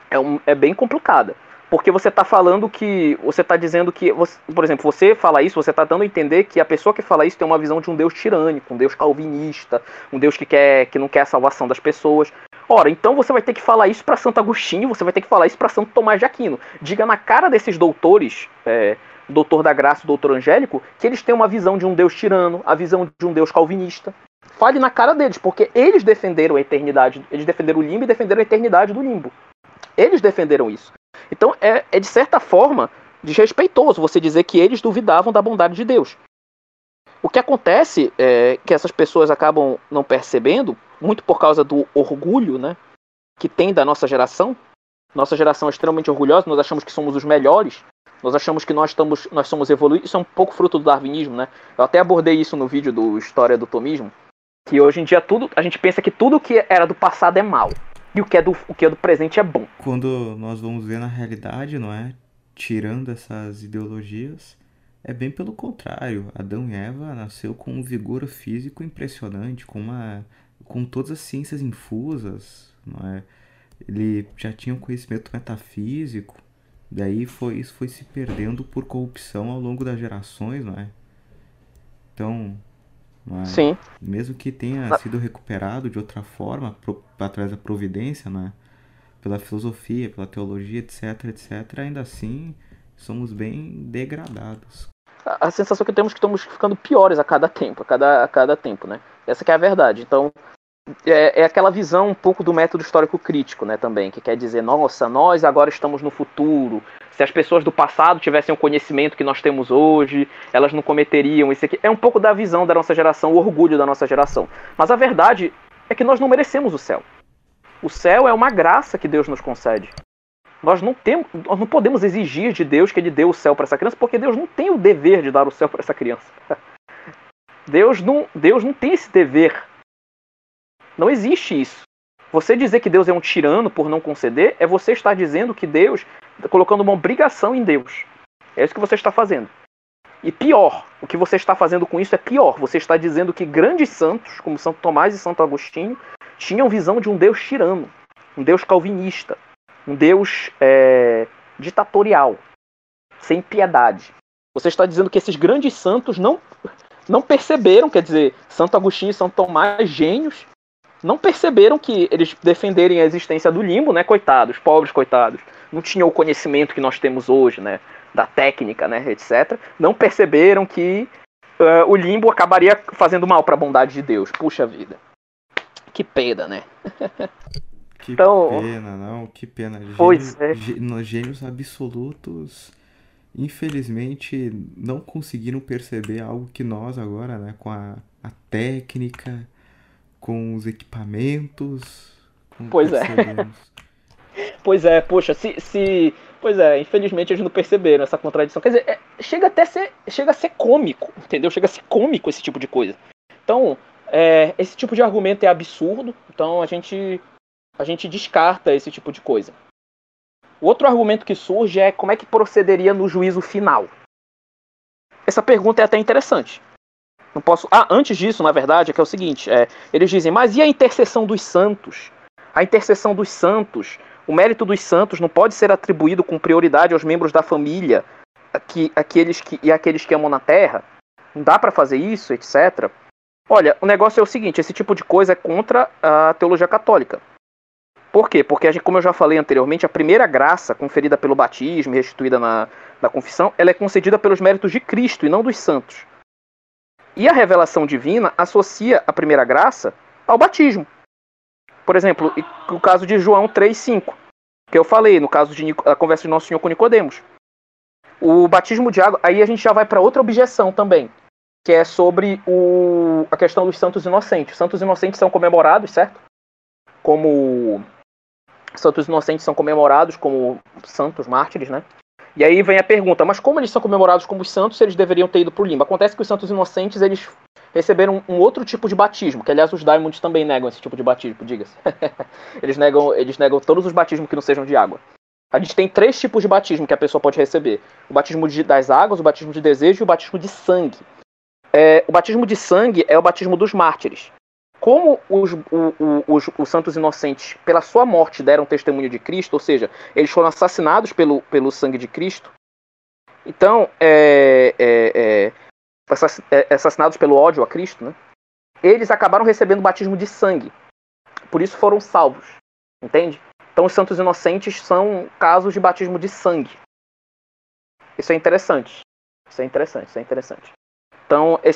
É, um, é bem complicada. Porque você está falando que. Você está dizendo que. Você, por exemplo, você fala isso, você está dando a entender que a pessoa que fala isso tem uma visão de um Deus tirânico, um Deus calvinista, um Deus que, quer, que não quer a salvação das pessoas. Ora, então você vai ter que falar isso para Santo Agostinho, você vai ter que falar isso para Santo Tomás de Aquino. Diga na cara desses doutores, é, doutor da graça doutor angélico, que eles têm uma visão de um Deus tirano, a visão de um Deus calvinista. Fale na cara deles, porque eles defenderam a eternidade, eles defenderam o limbo e defenderam a eternidade do limbo. Eles defenderam isso. Então é, é de certa forma desrespeitoso você dizer que eles duvidavam da bondade de Deus. O que acontece é que essas pessoas acabam não percebendo, muito por causa do orgulho né, que tem da nossa geração. Nossa geração é extremamente orgulhosa, nós achamos que somos os melhores, nós achamos que nós, estamos, nós somos evoluídos. Isso é um pouco fruto do darwinismo, né? Eu até abordei isso no vídeo do História do Tomismo, que hoje em dia tudo a gente pensa que tudo que era do passado é mal e o que é do, o que é do presente é bom. Quando nós vamos ver na realidade, não é? Tirando essas ideologias, é bem pelo contrário. Adão e Eva nasceu com um vigor físico impressionante, com uma com todas as ciências infusas, não é? Ele já tinha um conhecimento metafísico, daí foi isso foi se perdendo por corrupção ao longo das gerações, não é? Então, é? Sim. Mesmo que tenha sido recuperado de outra forma, pro, através da providência, né? pela filosofia, pela teologia, etc, etc, ainda assim somos bem degradados. A, a sensação que temos é que estamos ficando piores a cada tempo, a cada, a cada tempo, né? Essa é a verdade. Então, é, é, aquela visão um pouco do método histórico crítico, né, também, que quer dizer, nossa, nós agora estamos no futuro. Se as pessoas do passado tivessem o conhecimento que nós temos hoje, elas não cometeriam isso aqui. É um pouco da visão da nossa geração, o orgulho da nossa geração. Mas a verdade é que nós não merecemos o céu. O céu é uma graça que Deus nos concede. Nós não temos, nós não podemos exigir de Deus que ele dê o céu para essa criança, porque Deus não tem o dever de dar o céu para essa criança. Deus não, Deus não tem esse dever não existe isso. Você dizer que Deus é um tirano por não conceder é você estar dizendo que Deus colocando uma obrigação em Deus. É isso que você está fazendo. E pior, o que você está fazendo com isso é pior. Você está dizendo que grandes santos, como Santo Tomás e Santo Agostinho, tinham visão de um Deus tirano, um Deus calvinista, um Deus é, ditatorial, sem piedade. Você está dizendo que esses grandes santos não, não perceberam, quer dizer, Santo Agostinho e São Tomás, gênios, não perceberam que eles defenderem a existência do limbo, né? Coitados, pobres coitados. Não tinham o conhecimento que nós temos hoje, né? Da técnica, né? Etc. Não perceberam que uh, o limbo acabaria fazendo mal para a bondade de Deus. Puxa vida. Que pena, né? Que então, pena, não, que pena. Pois Gênios, é. Gênios absolutos, infelizmente, não conseguiram perceber algo que nós agora, né, com a, a técnica, com os equipamentos. Pois é. pois é, poxa, se, se. Pois é, infelizmente eles não perceberam essa contradição. Quer dizer, é, chega até a ser, chega a ser cômico, entendeu? Chega a ser cômico esse tipo de coisa. Então, é, esse tipo de argumento é absurdo, então a gente, a gente descarta esse tipo de coisa. O outro argumento que surge é como é que procederia no juízo final. Essa pergunta é até interessante. Não posso. Ah, antes disso, na verdade, é que é o seguinte: é, eles dizem, mas e a intercessão dos santos? A intercessão dos santos, o mérito dos santos não pode ser atribuído com prioridade aos membros da família que, aqueles que, e aqueles que amam na terra? Não dá para fazer isso, etc. Olha, o negócio é o seguinte: esse tipo de coisa é contra a teologia católica. Por quê? Porque, gente, como eu já falei anteriormente, a primeira graça conferida pelo batismo e restituída na, na confissão, ela é concedida pelos méritos de Cristo e não dos santos. E a revelação divina associa a primeira graça ao batismo. Por exemplo, o caso de João 3,5, que eu falei, no caso de a conversa de Nosso Senhor com Nicodemos. O batismo de água, aí a gente já vai para outra objeção também, que é sobre o, a questão dos santos inocentes. Os santos inocentes são comemorados, certo? Como santos inocentes são comemorados como santos mártires, né? E aí vem a pergunta, mas como eles são comemorados como santos, eles deveriam ter ido para o limbo? Acontece que os santos inocentes, eles receberam um outro tipo de batismo, que aliás os Diamonds também negam esse tipo de batismo, diga-se. eles, negam, eles negam todos os batismos que não sejam de água. A gente tem três tipos de batismo que a pessoa pode receber: o batismo de, das águas, o batismo de desejo e o batismo de sangue. É, o batismo de sangue é o batismo dos mártires. Como os, o, os, os, santos inocentes, pela sua morte, deram testemunho de Cristo, ou seja, eles foram assassinados pelo, pelo sangue de Cristo, então, é, é, é, é assassinados pelo ódio a Cristo, né? eles acabaram recebendo o batismo de sangue. Por isso foram salvos. Entende? Então, os santos inocentes são casos de batismo de sangue. Isso é interessante. Isso é interessante, isso é interessante. Então, é,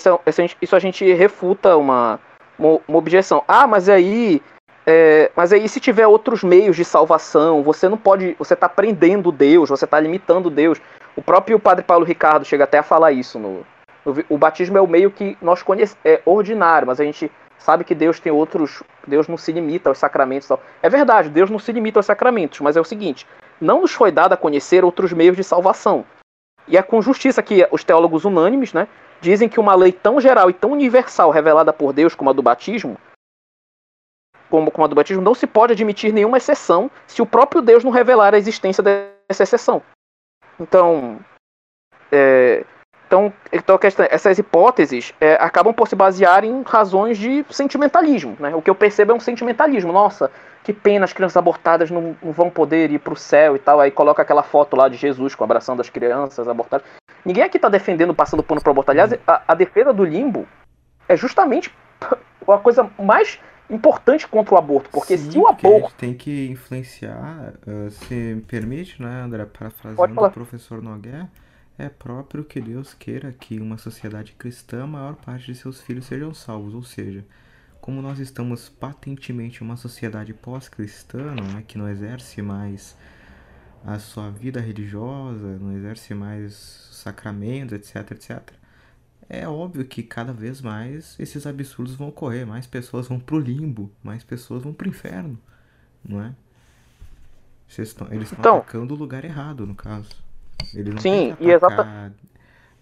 isso a gente refuta uma, uma, uma objeção. Ah, mas aí. É, mas aí se tiver outros meios de salvação, você não pode. Você está prendendo Deus, você está limitando Deus. O próprio Padre Paulo Ricardo chega até a falar isso no. no o batismo é o meio que nós conhecemos, é ordinário, mas a gente sabe que Deus tem outros. Deus não se limita aos sacramentos. Tal. É verdade, Deus não se limita aos sacramentos, mas é o seguinte: não nos foi dado a conhecer outros meios de salvação. E é com justiça que os teólogos unânimes, né, dizem que uma lei tão geral e tão universal revelada por Deus como a do batismo, como, como a do batismo, não se pode admitir nenhuma exceção se o próprio Deus não revelar a existência dessa exceção. Então, é, então, então essas hipóteses é, acabam por se basear em razões de sentimentalismo. Né? O que eu percebo é um sentimentalismo. Nossa, que pena as crianças abortadas não, não vão poder ir para o céu e tal. Aí coloca aquela foto lá de Jesus com a abração das crianças abortadas. Ninguém aqui está defendendo passando pano para abortar. Aliás, a, a defesa do limbo é justamente a coisa mais importante contra o aborto, porque Sim, se o aborto tem que influenciar, uh, se me permite, né, André, parafraseando o professor Nogueira, é próprio que Deus queira que uma sociedade cristã a maior parte de seus filhos sejam salvos, ou seja, como nós estamos patentemente uma sociedade pós-cristã, não é, que não exerce mais a sua vida religiosa, não exerce mais sacramentos, etc, etc. É óbvio que cada vez mais esses absurdos vão ocorrer, mais pessoas vão pro limbo, mais pessoas vão pro inferno, não é? Eles estão então, atacando o lugar errado, no caso. Eles não sim, e exatamente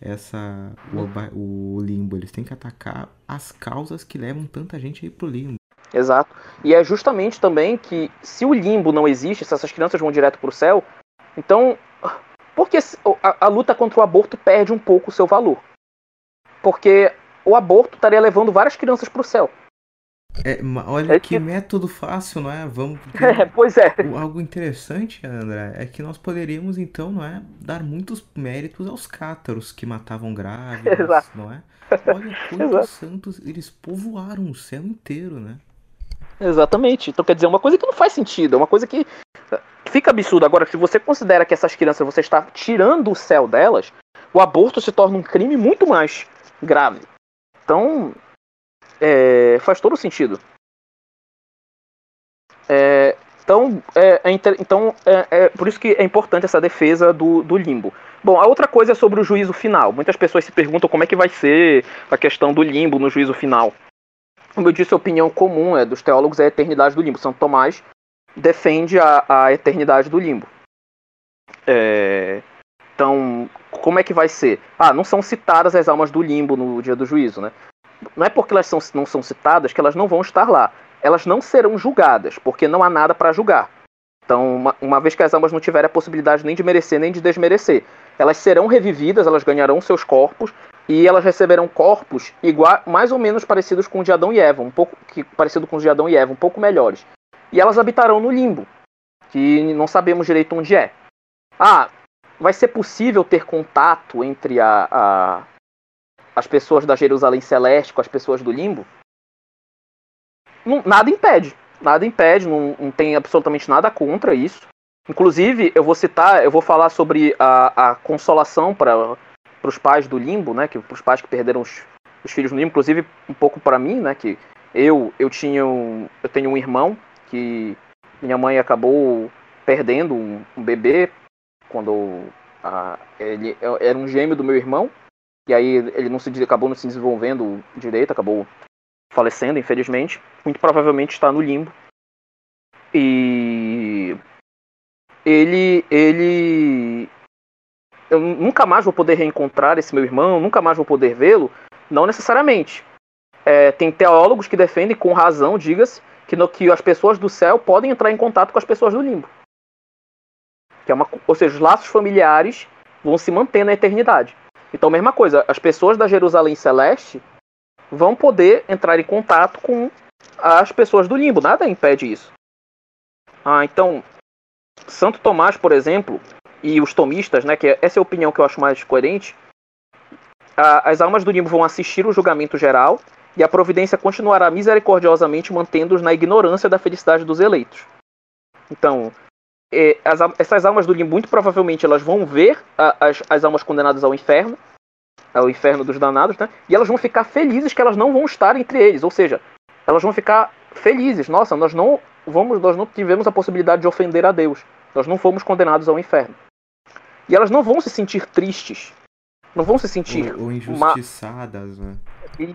essa o, o, limbo, eles têm que atacar as causas que levam tanta gente aí pro limbo. Exato. E é justamente também que se o limbo não existe, se essas crianças vão direto pro céu, então porque a, a luta contra o aborto perde um pouco o seu valor. Porque o aborto estaria levando várias crianças pro céu. É, olha é que... que... método fácil, não é? Vamos. É, pois é. Algo interessante, André, é que nós poderíamos, então, não é? Dar muitos méritos aos cátaros que matavam grávidas, Exato. não é? Olha quantos santos eles povoaram o céu inteiro, né? Exatamente. Então quer dizer, uma coisa que não faz sentido, é uma coisa que fica absurdo. Agora, se você considera que essas crianças você está tirando o céu delas, o aborto se torna um crime muito mais grave. Então, é, faz todo sentido. É, então, é, é então é, é, por isso que é importante essa defesa do, do, limbo. Bom, a outra coisa é sobre o juízo final. Muitas pessoas se perguntam como é que vai ser a questão do limbo no juízo final. Como eu disse, a opinião comum é, dos teólogos é a eternidade do limbo. São Tomás defende a, a eternidade do limbo. É, então, como é que vai ser? Ah, não são citadas as almas do limbo no dia do juízo, né? Não é porque elas são, não são citadas que elas não vão estar lá. Elas não serão julgadas, porque não há nada para julgar. Então, uma, uma, vez que as almas não tiverem a possibilidade nem de merecer nem de desmerecer, elas serão revividas, elas ganharão seus corpos e elas receberão corpos igual, mais ou menos parecidos com os de Adão e Eva, um pouco que, parecido com os de Adão e Eva, um pouco melhores. E elas habitarão no limbo, que não sabemos direito onde é. Ah, vai ser possível ter contato entre a, a, as pessoas da Jerusalém Celeste com as pessoas do limbo? Não, nada impede. Nada impede, não, não tem absolutamente nada contra isso. Inclusive, eu vou citar, eu vou falar sobre a, a consolação para os pais do limbo, né? Que para os pais que perderam os, os, filhos no limbo, inclusive um pouco para mim, né? Que eu eu tinha um, eu tenho um irmão que minha mãe acabou perdendo um, um bebê quando a, ele era um gêmeo do meu irmão e aí ele não se acabou não se desenvolvendo direito, acabou falecendo, infelizmente. Muito provavelmente está no limbo. E ele ele eu nunca mais vou poder reencontrar esse meu irmão, nunca mais vou poder vê-lo, não necessariamente. É, tem teólogos que defendem com razão, diga-se, que, no, que as pessoas do céu podem entrar em contato com as pessoas do limbo. Que é uma, ou seja, os laços familiares vão se manter na eternidade. Então, mesma coisa, as pessoas da Jerusalém Celeste vão poder entrar em contato com as pessoas do limbo, nada impede isso. Ah, então, Santo Tomás, por exemplo, e os tomistas, né, que essa é a opinião que eu acho mais coerente, as almas do limbo vão assistir o julgamento geral e a providência continuará misericordiosamente mantendo-os na ignorância da felicidade dos eleitos. Então, é, as, essas almas do limbo, muito provavelmente, elas vão ver a, as, as almas condenadas ao inferno, ao inferno dos danados, né? E elas vão ficar felizes que elas não vão estar entre eles, ou seja, elas vão ficar felizes. Nossa, nós não vamos, nós não tivemos a possibilidade de ofender a Deus. Nós não fomos condenados ao inferno. E elas não vão se sentir tristes. Não vão se sentir ou, ou injustiçadas, uma... né?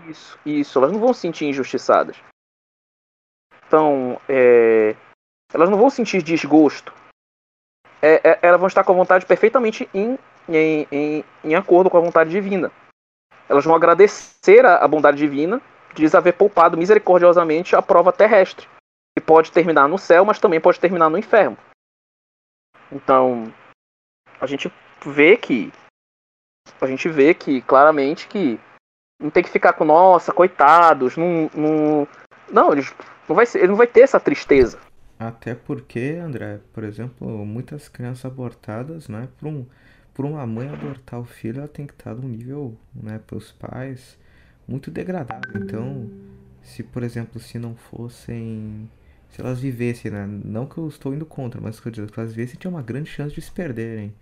Isso, isso. Elas não vão se sentir injustiçadas. Então, é... elas não vão sentir desgosto é, é, elas vão estar com a vontade perfeitamente em, em, em, em, acordo com a vontade divina. Elas vão agradecer a, a bondade divina de haver poupado misericordiosamente a prova terrestre, que pode terminar no céu, mas também pode terminar no inferno. Então, a gente vê que a gente vê que claramente que não tem que ficar com nossa, coitados, não, não, não, eles, não vai ser, ele não vai ter essa tristeza. Até porque, André, por exemplo, muitas crianças abortadas, né, por, um, por uma mãe abortar o filho, ela tem que estar num nível, né, para os pais muito degradado. Então, se, por exemplo, se não fossem. Se elas vivessem, né? Não que eu estou indo contra, mas que eu digo, se elas vivessem, tinha uma grande chance de se perderem.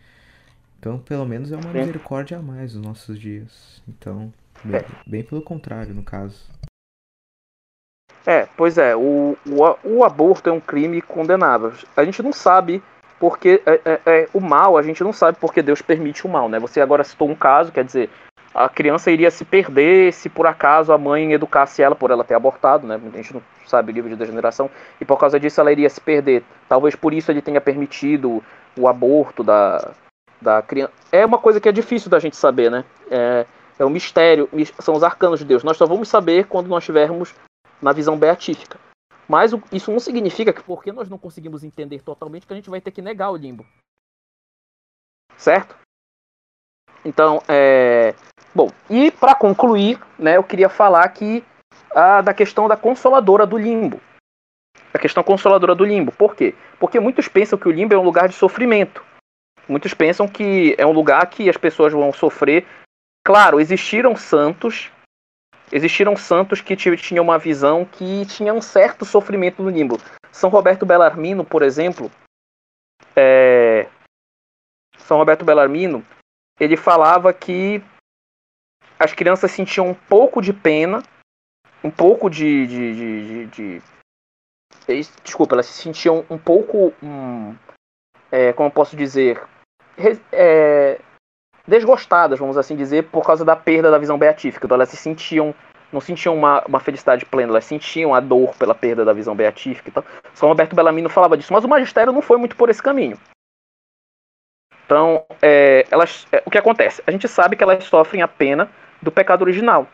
Então, pelo menos é uma misericórdia a mais nos nossos dias. Então, bem, bem pelo contrário, no caso. É, pois é, o, o, o, aborto é um crime condenável. A gente não sabe porque é, é, é, o mal, a gente não sabe porque Deus permite o mal, né? Você agora citou um caso, quer dizer, a criança iria se perder se por acaso a mãe educasse ela por ela ter abortado, né? A gente não sabe o livro de degeneração, e por causa disso ela iria se perder. Talvez por isso ele tenha permitido o aborto da, da criança. É uma coisa que é difícil da gente saber, né? É, é um mistério, são os arcanos de Deus. Nós só vamos saber quando nós tivermos na visão beatífica. Mas isso não significa que porque nós não conseguimos entender totalmente que a gente vai ter que negar o limbo. Certo? Então, é... Bom, e para concluir, né, eu queria falar que da questão da consoladora do limbo. A questão consoladora do limbo. Por quê? Porque muitos pensam que o limbo é um lugar de sofrimento. Muitos pensam que é um lugar que as pessoas vão sofrer. Claro, existiram santos, existiram santos que tinham uma visão que tinha um certo sofrimento no limbo. São Roberto Bellarmino, por exemplo, é... São Roberto Bellarmino, ele falava que as crianças sentiam um pouco de pena, um pouco de, de, de, de, de desculpa, elas se sentiam um pouco, hum, é, como eu posso dizer, é, desgostadas, vamos assim dizer, por causa da perda da visão beatífica. Então elas se sentiam, não sentiam uma, uma felicidade plena, elas sentiam a dor pela perda da visão beatífica. Então, São Roberto Bellamino falava disso, mas o magistério não foi muito por esse caminho. Então, é, elas, é, o que acontece? A gente sabe que elas sofrem a pena do pecado original,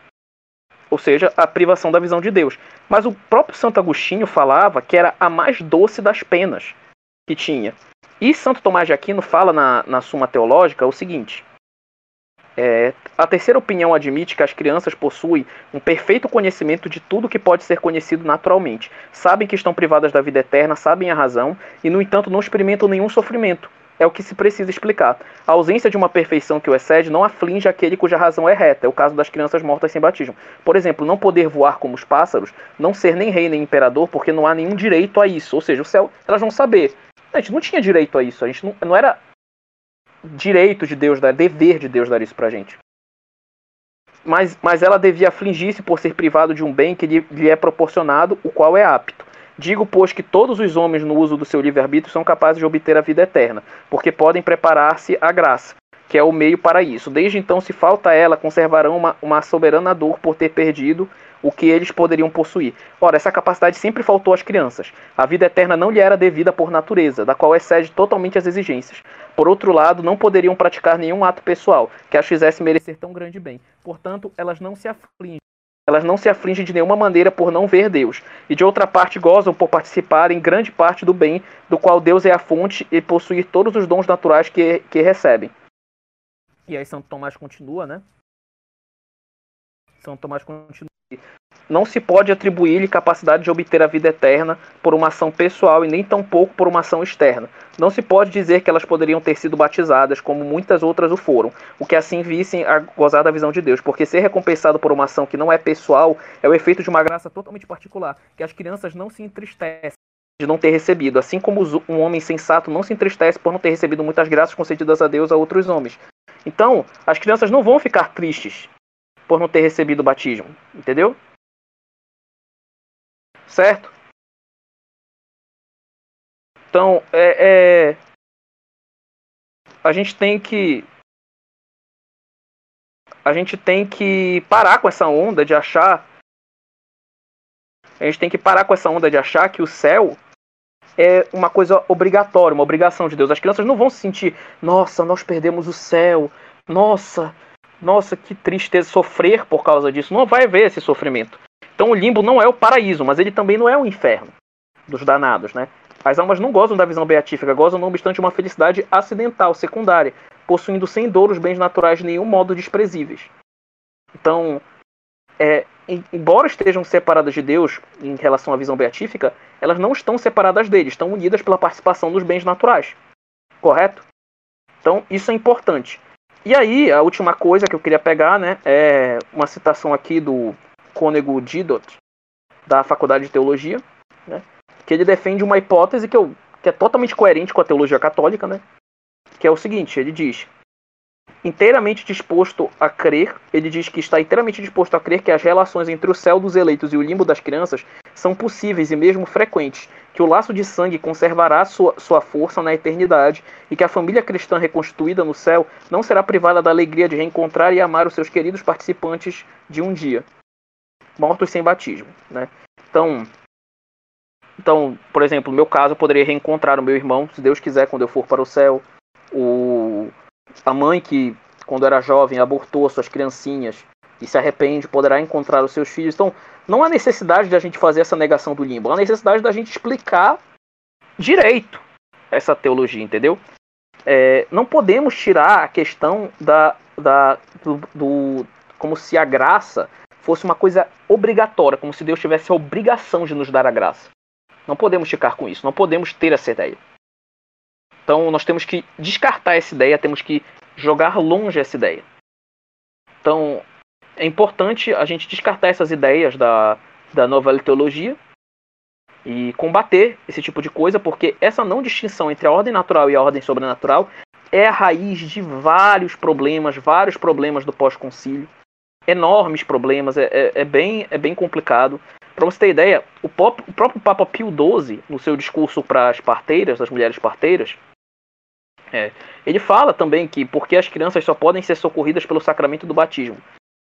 ou seja, a privação da visão de Deus. Mas o próprio Santo Agostinho falava que era a mais doce das penas que tinha. E Santo Tomás de Aquino fala na, na Suma Teológica o seguinte: é, a terceira opinião admite que as crianças possuem um perfeito conhecimento de tudo que pode ser conhecido naturalmente. Sabem que estão privadas da vida eterna, sabem a razão e, no entanto, não experimentam nenhum sofrimento é o que se precisa explicar. A ausência de uma perfeição que o excede não aflige aquele cuja razão é reta. É o caso das crianças mortas sem batismo. Por exemplo, não poder voar como os pássaros, não ser nem rei nem imperador, porque não há nenhum direito a isso. Ou seja, o céu, elas vão saber. A gente não tinha direito a isso. A gente não, não era direito de Deus dar, dever de Deus dar isso pra gente. Mas, mas ela devia afligir-se por ser privado de um bem que lhe, lhe é proporcionado, o qual é apto. Digo, pois, que todos os homens, no uso do seu livre-arbítrio, são capazes de obter a vida eterna, porque podem preparar-se à graça, que é o meio para isso. Desde então, se falta a ela, conservarão uma, uma soberana dor por ter perdido o que eles poderiam possuir. Ora, essa capacidade sempre faltou às crianças. A vida eterna não lhe era devida por natureza, da qual excede totalmente as exigências. Por outro lado, não poderiam praticar nenhum ato pessoal que as fizesse merecer tão grande bem. Portanto, elas não se afligem elas não se afligem de nenhuma maneira por não ver Deus, e de outra parte gozam por participar em grande parte do bem, do qual Deus é a fonte e possuir todos os dons naturais que, que recebem. E aí Santo Tomás continua, né? São Tomás continua. Não se pode atribuir-lhe capacidade de obter a vida eterna por uma ação pessoal e nem tampouco por uma ação externa. Não se pode dizer que elas poderiam ter sido batizadas, como muitas outras o foram, o que assim vissem a gozar da visão de Deus, porque ser recompensado por uma ação que não é pessoal é o efeito de uma graça totalmente particular, que as crianças não se entristecem de não ter recebido, assim como um homem sensato não se entristece por não ter recebido muitas graças concedidas a Deus a outros homens. Então, as crianças não vão ficar tristes por não ter recebido o batismo, entendeu? Certo? Então, é, é, a gente tem que a gente tem que parar com essa onda de achar a gente tem que parar com essa onda de achar que o céu é uma coisa obrigatória, uma obrigação de Deus. As crianças não vão se sentir, nossa, nós perdemos o céu, nossa, nossa, que tristeza sofrer por causa disso. Não vai haver esse sofrimento. Então o limbo não é o paraíso, mas ele também não é o inferno dos danados, né? As almas não gozam da visão beatífica, gozam, não obstante, uma felicidade acidental, secundária, possuindo sem dor os bens naturais de nenhum modo desprezíveis. Então, é, embora estejam separadas de Deus em relação à visão beatífica, elas não estão separadas dele, estão unidas pela participação dos bens naturais. Correto? Então, isso é importante. E aí, a última coisa que eu queria pegar, né, é uma citação aqui do Cônego Didot, da Faculdade de Teologia, né, que ele defende uma hipótese que, eu, que é totalmente coerente com a teologia católica, né, que é o seguinte, ele diz, inteiramente disposto a crer, ele diz que está inteiramente disposto a crer que as relações entre o céu dos eleitos e o limbo das crianças são possíveis e mesmo frequentes, que o laço de sangue conservará sua, sua força na eternidade e que a família cristã reconstituída no céu não será privada da alegria de reencontrar e amar os seus queridos participantes de um dia, mortos sem batismo. Né? Então, então, por exemplo, no meu caso, eu poderia reencontrar o meu irmão, se Deus quiser, quando eu for para o céu. O, a mãe que, quando era jovem, abortou suas criancinhas e se arrepende, poderá encontrar os seus filhos. Então, não há necessidade de a gente fazer essa negação do limbo, há necessidade da gente explicar direito essa teologia, entendeu? É, não podemos tirar a questão da, da do, do, como se a graça fosse uma coisa obrigatória, como se Deus tivesse a obrigação de nos dar a graça. Não podemos ficar com isso, não podemos ter essa ideia. Então nós temos que descartar essa ideia, temos que jogar longe essa ideia. Então é importante a gente descartar essas ideias da, da nova teologia e combater esse tipo de coisa, porque essa não distinção entre a ordem natural e a ordem sobrenatural é a raiz de vários problemas, vários problemas do pós-concílio, enormes problemas, é, é, é, bem, é bem complicado. Para você ter ideia, o, pop, o próprio Papa Pio XII, no seu discurso para as parteiras, as mulheres parteiras, é, ele fala também que porque as crianças só podem ser socorridas pelo sacramento do batismo,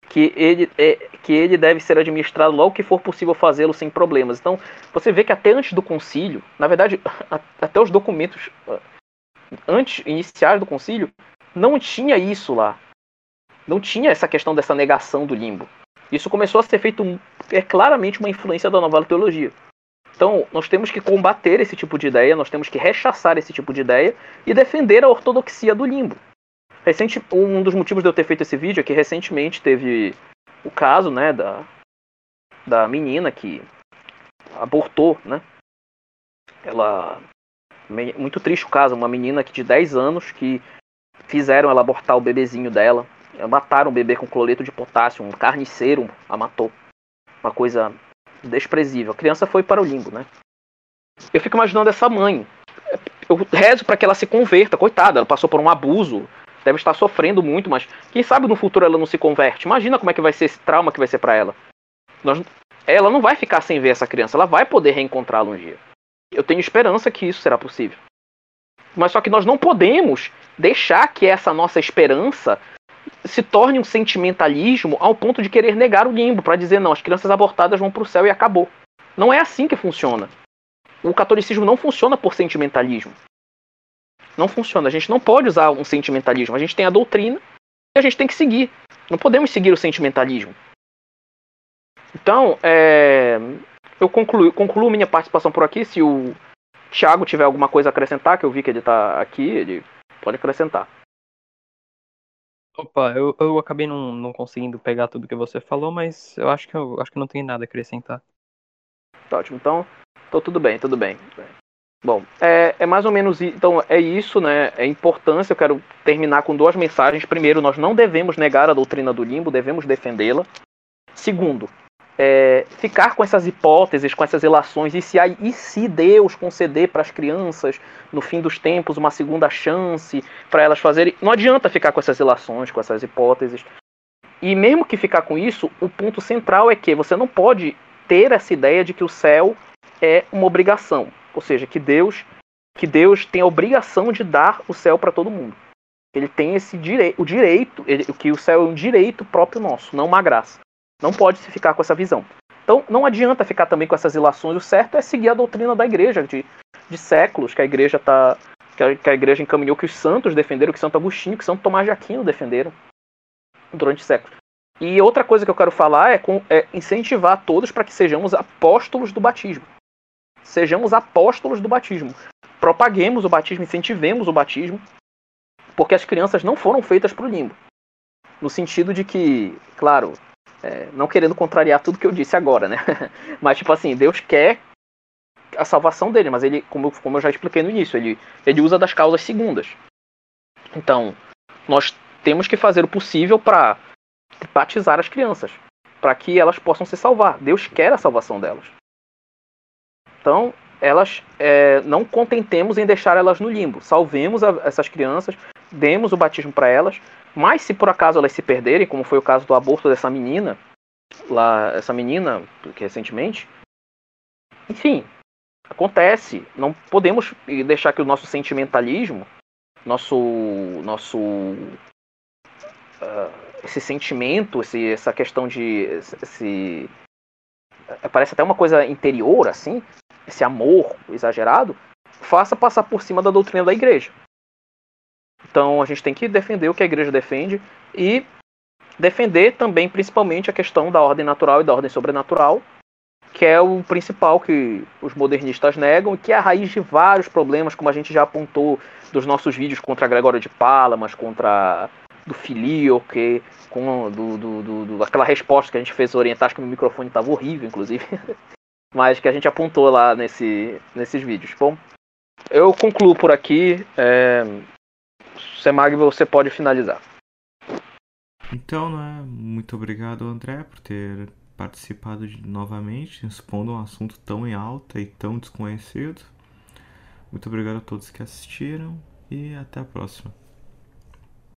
que ele, é, que ele deve ser administrado logo que for possível fazê-lo sem problemas. Então, você vê que até antes do concílio, na verdade, até os documentos antes iniciais do concílio, não tinha isso lá. Não tinha essa questão dessa negação do limbo. Isso começou a ser feito é claramente uma influência da nova teologia. Então, nós temos que combater esse tipo de ideia, nós temos que rechaçar esse tipo de ideia e defender a ortodoxia do limbo. Recente, um dos motivos de eu ter feito esse vídeo é que recentemente teve o caso, né, da, da menina que abortou, né? Ela muito triste o caso, uma menina que de 10 anos que fizeram ela abortar o bebezinho dela, mataram o bebê com cloreto de potássio, um carniceiro a matou. Uma coisa desprezível. A criança foi para o limbo, né? Eu fico imaginando essa mãe. Eu rezo para que ela se converta, coitada, ela passou por um abuso, deve estar sofrendo muito, mas quem sabe no futuro ela não se converte. Imagina como é que vai ser esse trauma que vai ser para ela. Nós, ela não vai ficar sem ver essa criança, ela vai poder reencontrá-la um dia. Eu tenho esperança que isso será possível. Mas só que nós não podemos deixar que essa nossa esperança se torne um sentimentalismo ao ponto de querer negar o limbo, para dizer não, as crianças abortadas vão para o céu e acabou. Não é assim que funciona. O catolicismo não funciona por sentimentalismo. Não funciona. A gente não pode usar um sentimentalismo. A gente tem a doutrina e a gente tem que seguir. Não podemos seguir o sentimentalismo. Então, é... eu concluo, concluo minha participação por aqui. Se o Thiago tiver alguma coisa a acrescentar, que eu vi que ele está aqui, ele pode acrescentar. Opa, eu, eu acabei não, não conseguindo pegar tudo que você falou, mas eu acho que eu acho que não tem nada a acrescentar. Tá ótimo, então, então tudo bem, tudo bem. Bom, é, é mais ou menos então é isso, né? É importância. Eu quero terminar com duas mensagens. Primeiro, nós não devemos negar a doutrina do limbo, devemos defendê-la. Segundo, é, ficar com essas hipóteses, com essas relações, e se, e se Deus conceder para as crianças, no fim dos tempos, uma segunda chance para elas fazerem. Não adianta ficar com essas relações, com essas hipóteses. E mesmo que ficar com isso, o ponto central é que você não pode ter essa ideia de que o céu é uma obrigação. Ou seja, que Deus que Deus tem a obrigação de dar o céu para todo mundo. Ele tem esse direito, o direito, ele, que o céu é um direito próprio nosso, não uma graça. Não pode se ficar com essa visão. Então, não adianta ficar também com essas ilações. O certo é seguir a doutrina da igreja de, de séculos que a igreja tá que a, que a igreja encaminhou, que os santos defenderam, que Santo Agostinho, que Santo Tomás de Aquino defenderam durante séculos. E outra coisa que eu quero falar é, com, é incentivar todos para que sejamos apóstolos do batismo sejamos apóstolos do batismo. Propaguemos o batismo, incentivemos o batismo, porque as crianças não foram feitas para o limbo. No sentido de que, claro, é, não querendo contrariar tudo que eu disse agora, né? Mas, tipo assim, Deus quer a salvação dele, mas ele, como, como eu já expliquei no início, ele, ele usa das causas segundas. Então, nós temos que fazer o possível para batizar as crianças, para que elas possam se salvar. Deus quer a salvação delas. Então, elas é, não contentemos em deixar elas no limbo. Salvemos a, essas crianças, demos o batismo para elas, mas se por acaso elas se perderem, como foi o caso do aborto dessa menina, lá, essa menina que recentemente, enfim, acontece. Não podemos deixar que o nosso sentimentalismo, nosso, nosso uh, esse sentimento, esse, essa questão de esse, parece até uma coisa interior assim, esse amor exagerado, faça passar por cima da doutrina da igreja. Então a gente tem que defender o que a igreja defende e defender também principalmente a questão da ordem natural e da ordem sobrenatural, que é o principal que os modernistas negam e que é a raiz de vários problemas, como a gente já apontou dos nossos vídeos contra Gregório de Palamas, contra do filioque, com do, do, do, do, aquela resposta que a gente fez orientar, acho que o microfone estava horrível, inclusive, mas que a gente apontou lá nesse, nesses vídeos. Bom, eu concluo por aqui. É... Semag, você pode finalizar. Então, né, muito obrigado, André, por ter participado de, novamente, expondo um assunto tão em alta e tão desconhecido. Muito obrigado a todos que assistiram e até a próxima.